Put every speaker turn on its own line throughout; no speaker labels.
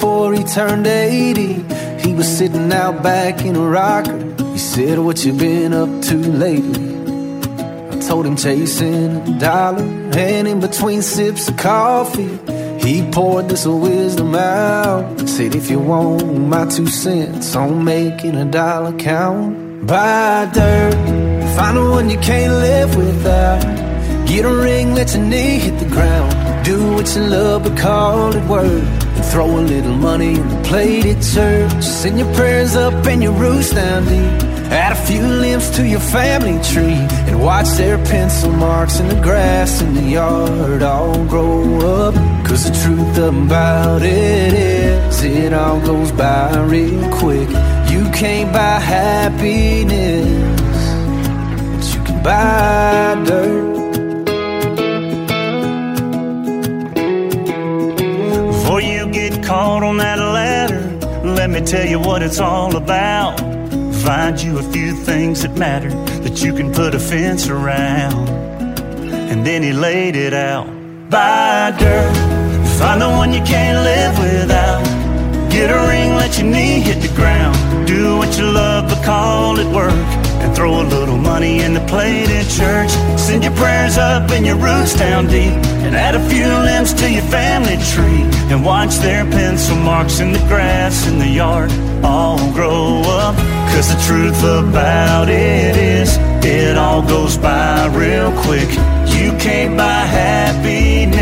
before he turned 80. He was sitting out back in a rocker. He said, What you been up to lately? I told him chasing a dollar, and in between sips of coffee, he poured this wisdom out. Said, If you want my two cents on making a dollar count, buy dirt, find the one you can't live without. Get a ring, let your knee hit the ground. Do what you love, but call it work. Throw a little money in the plate at church. Send your prayers up and your roots down deep. Add a few limbs to your family tree. And watch their pencil marks in the grass in the yard all grow up. Cause the truth about it is, it all goes by real quick. You can't buy happiness, but you can buy dirt.
Caught on that ladder, let me tell you what it's all about. Find you a few things that matter that you can put a fence around. And then he laid it out. Buy dirt, find the one you can't live without. Get a ring, let your knee hit the ground. Do what you love, but call it work. And throw a little money in the plate at church. Send your prayers up and your roots down deep. And add a few limbs to your family tree. And watch their pencil marks in the grass in the yard all grow up. Cause the truth about it is, it all goes by real quick. You can't buy happiness,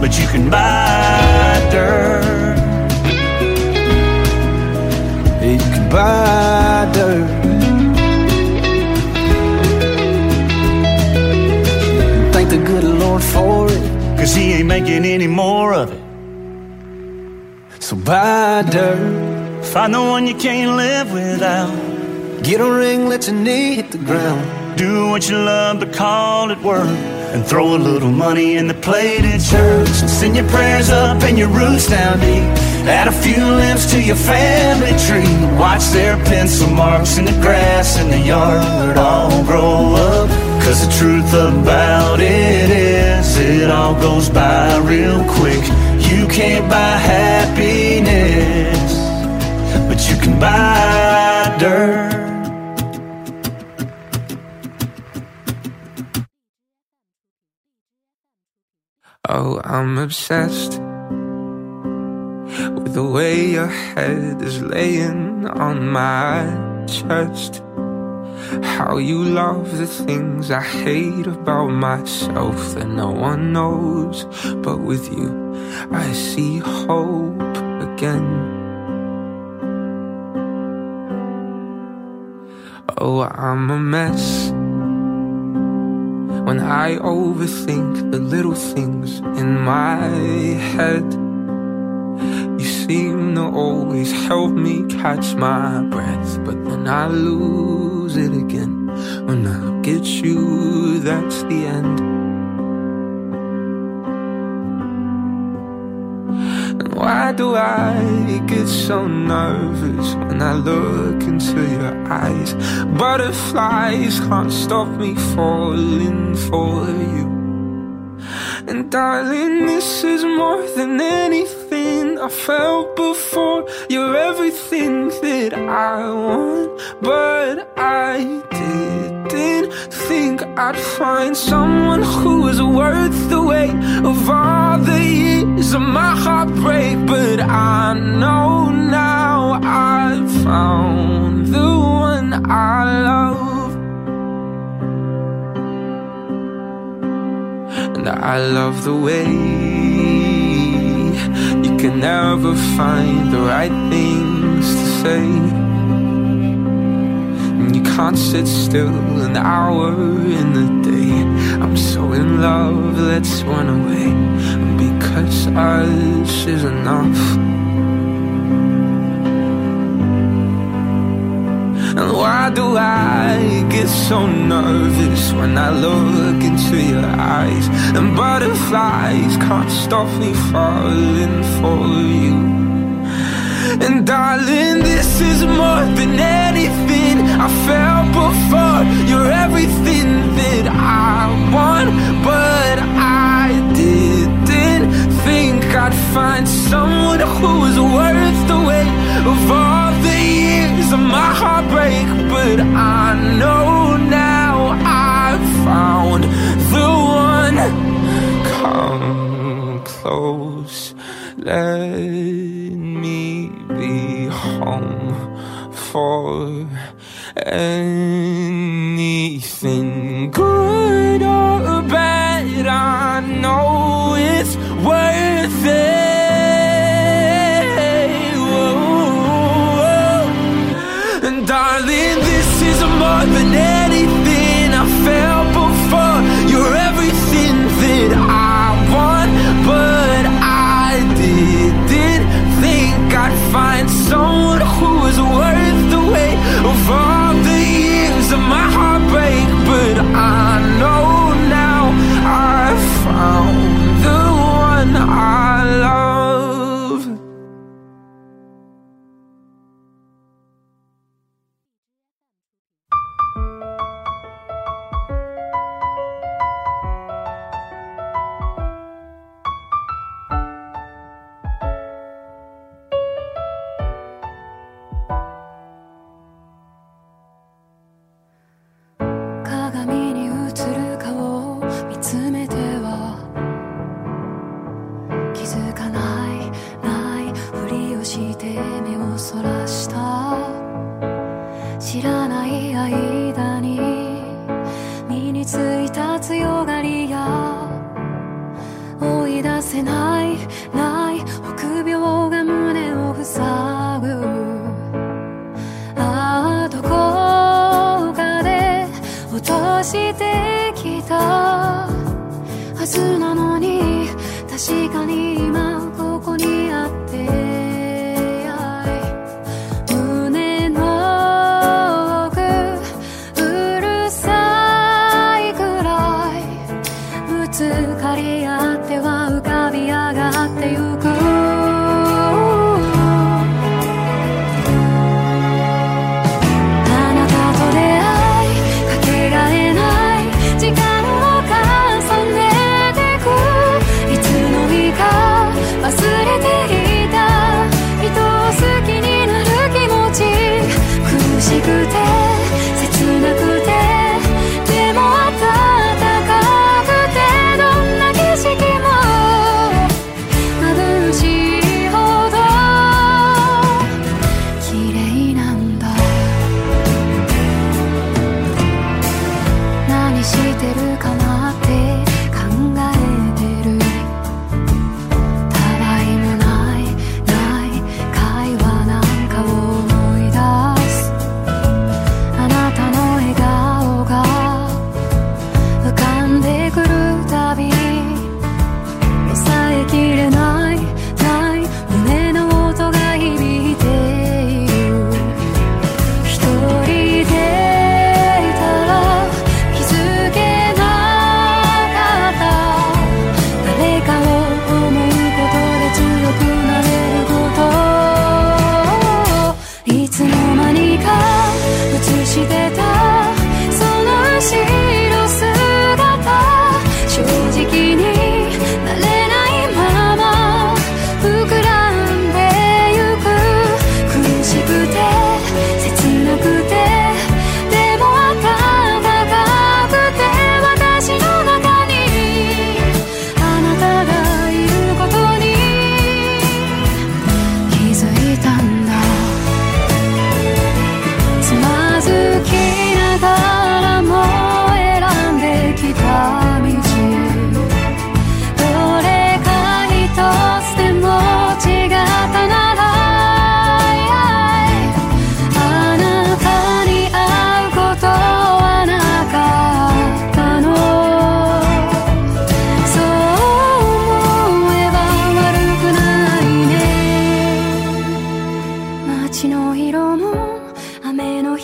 but you can buy dirt.
You can buy the good Lord for it.
Cause he ain't making any more of it.
So buy dirt.
Find the one you can't live without.
Get a ring, let your knee hit the ground.
Do what you love, but call it work. And throw a little money in the plate at church. And send your prayers up and your roots down deep. Add a few limbs to your family tree. Watch their pencil marks in the grass in the yard all grow up. Cause the truth about it is, it all goes by real quick. You can't buy happiness, but you can buy dirt.
Oh, I'm obsessed with the way your head is laying on my chest. How you love the things I hate about myself that no one knows. But with you, I see hope again. Oh, I'm a mess when I overthink the little things in my head. You seem to always help me catch my breath, but then I lose that's the end. And why do I get so nervous when I look into your eyes? Butterflies can't stop me falling for you. And darling, this is more than anything I felt before. You're everything that I want, but I didn't think I'd find someone who was worth the weight of all the years of my heartbreak. But I know now I've found the one I love. And I love the way you can never find the right things to say. Sit still an hour in the day. I'm so in love, let's run away. Because us is enough. And why do I get so nervous when I look into your eyes? And butterflies can't stop me falling for you. And darling, this is more than anything I felt before. You're everything that I want But I didn't think I'd find someone
who's worth the weight Of all the years of my heartbreak. But I know now I've found the one.
Come close, let be home for anything good or bad. してきたはずなの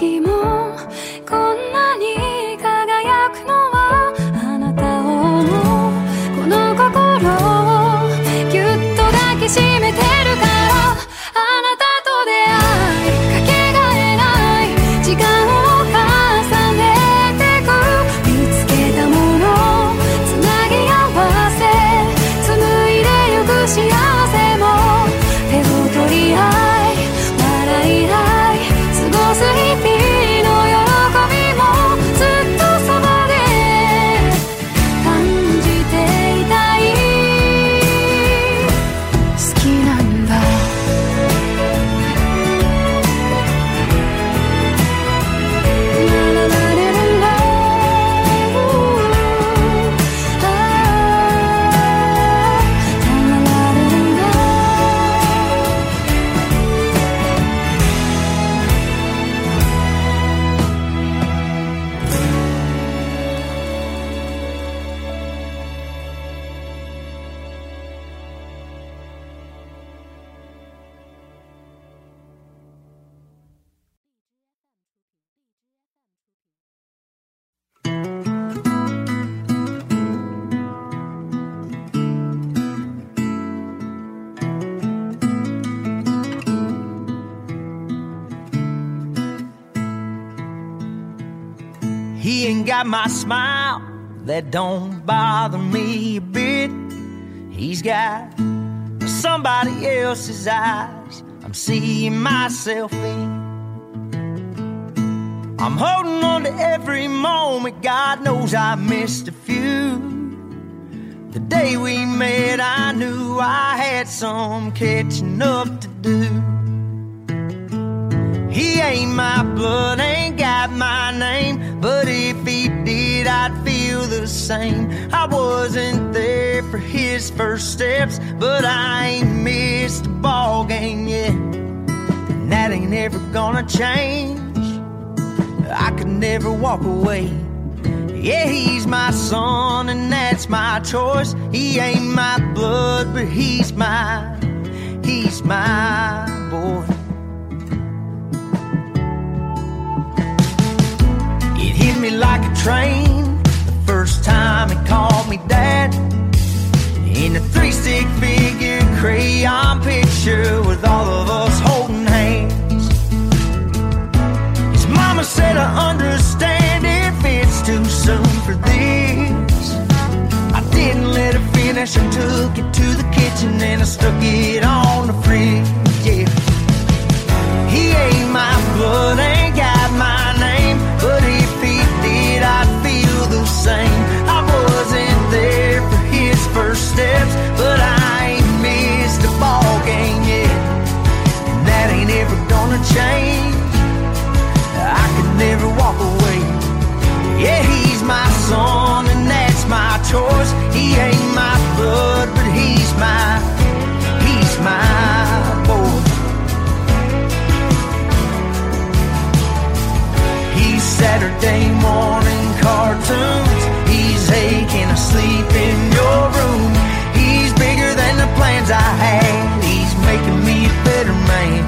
気持
got my smile that don't bother me a bit. He's got somebody else's eyes I'm seeing myself in. I'm holding on to every moment. God knows I missed a few. The day we met, I knew I had some catching up to do. Ain't my blood, ain't got my name, but if he did, I'd feel the same. I wasn't there for his first steps, but I ain't missed a ball game yet. And that ain't ever gonna change. I could never walk away. Yeah, he's my son, and that's my choice. He ain't my blood, but he's my, he's my boy. Me like a train the first time he called me dad. In a three stick figure crayon picture with all of us holding hands. His mama said, I understand if it's too soon for this. I didn't let her finish, I took it to the kitchen and I stuck it on the fridge. Yeah. He ain't my blood, Saturday morning cartoons. He's aching asleep in your room. He's bigger than the plans I had. He's making me a better man.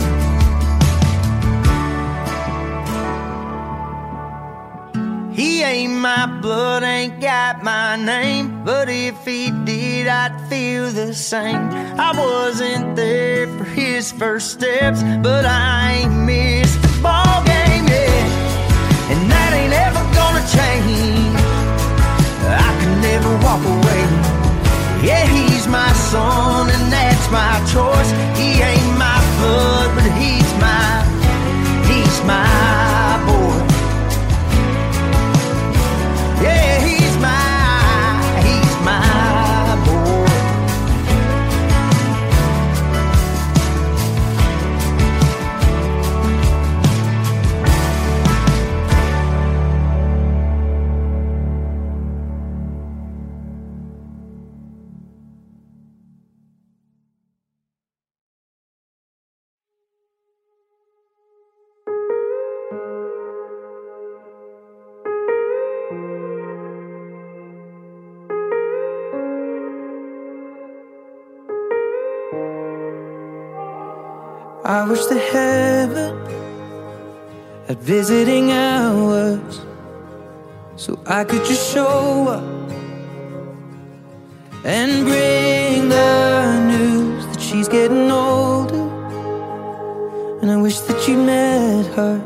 He ain't my blood, ain't got my name. But if he did, I'd feel the same. I wasn't there for his first steps, but I ain't missed a ball game. And that ain't ever gonna change. I can never walk away. Yeah, he's my son,
I wish that heaven had visiting hours so I could just show up and bring the news that she's getting older. And I wish that you met her.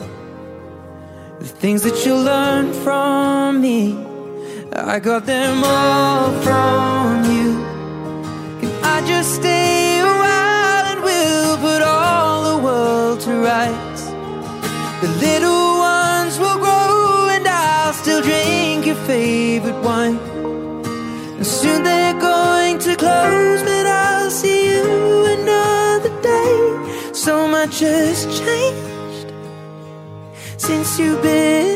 The things that you learned from me, I got them all from you. Can I just stay The little ones will grow and I'll still drink your favorite wine. And soon they're going to close, but I'll see you another day. So much has changed since you've been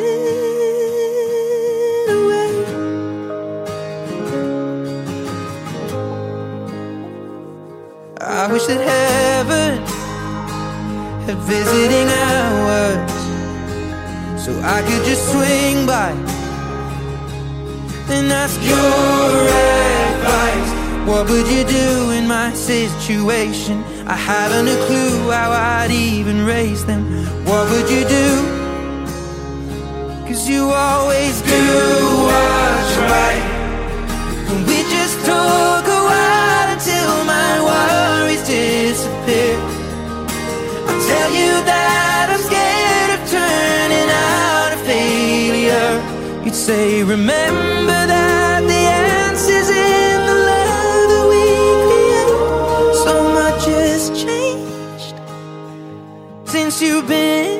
visiting hours so I could just swing by and ask your advice. What would you do in my situation? I haven't a clue how I'd even raise them. What would you do? Cause you always do what's right. And we just took you that I'm scared of turning out a failure, you'd say, remember that the answer's in the love that we create. So much has changed since you've been.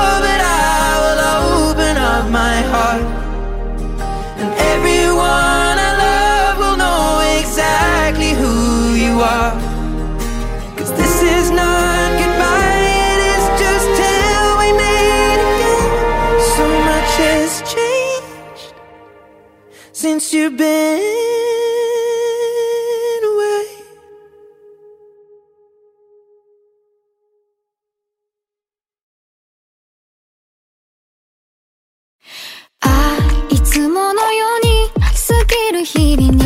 heating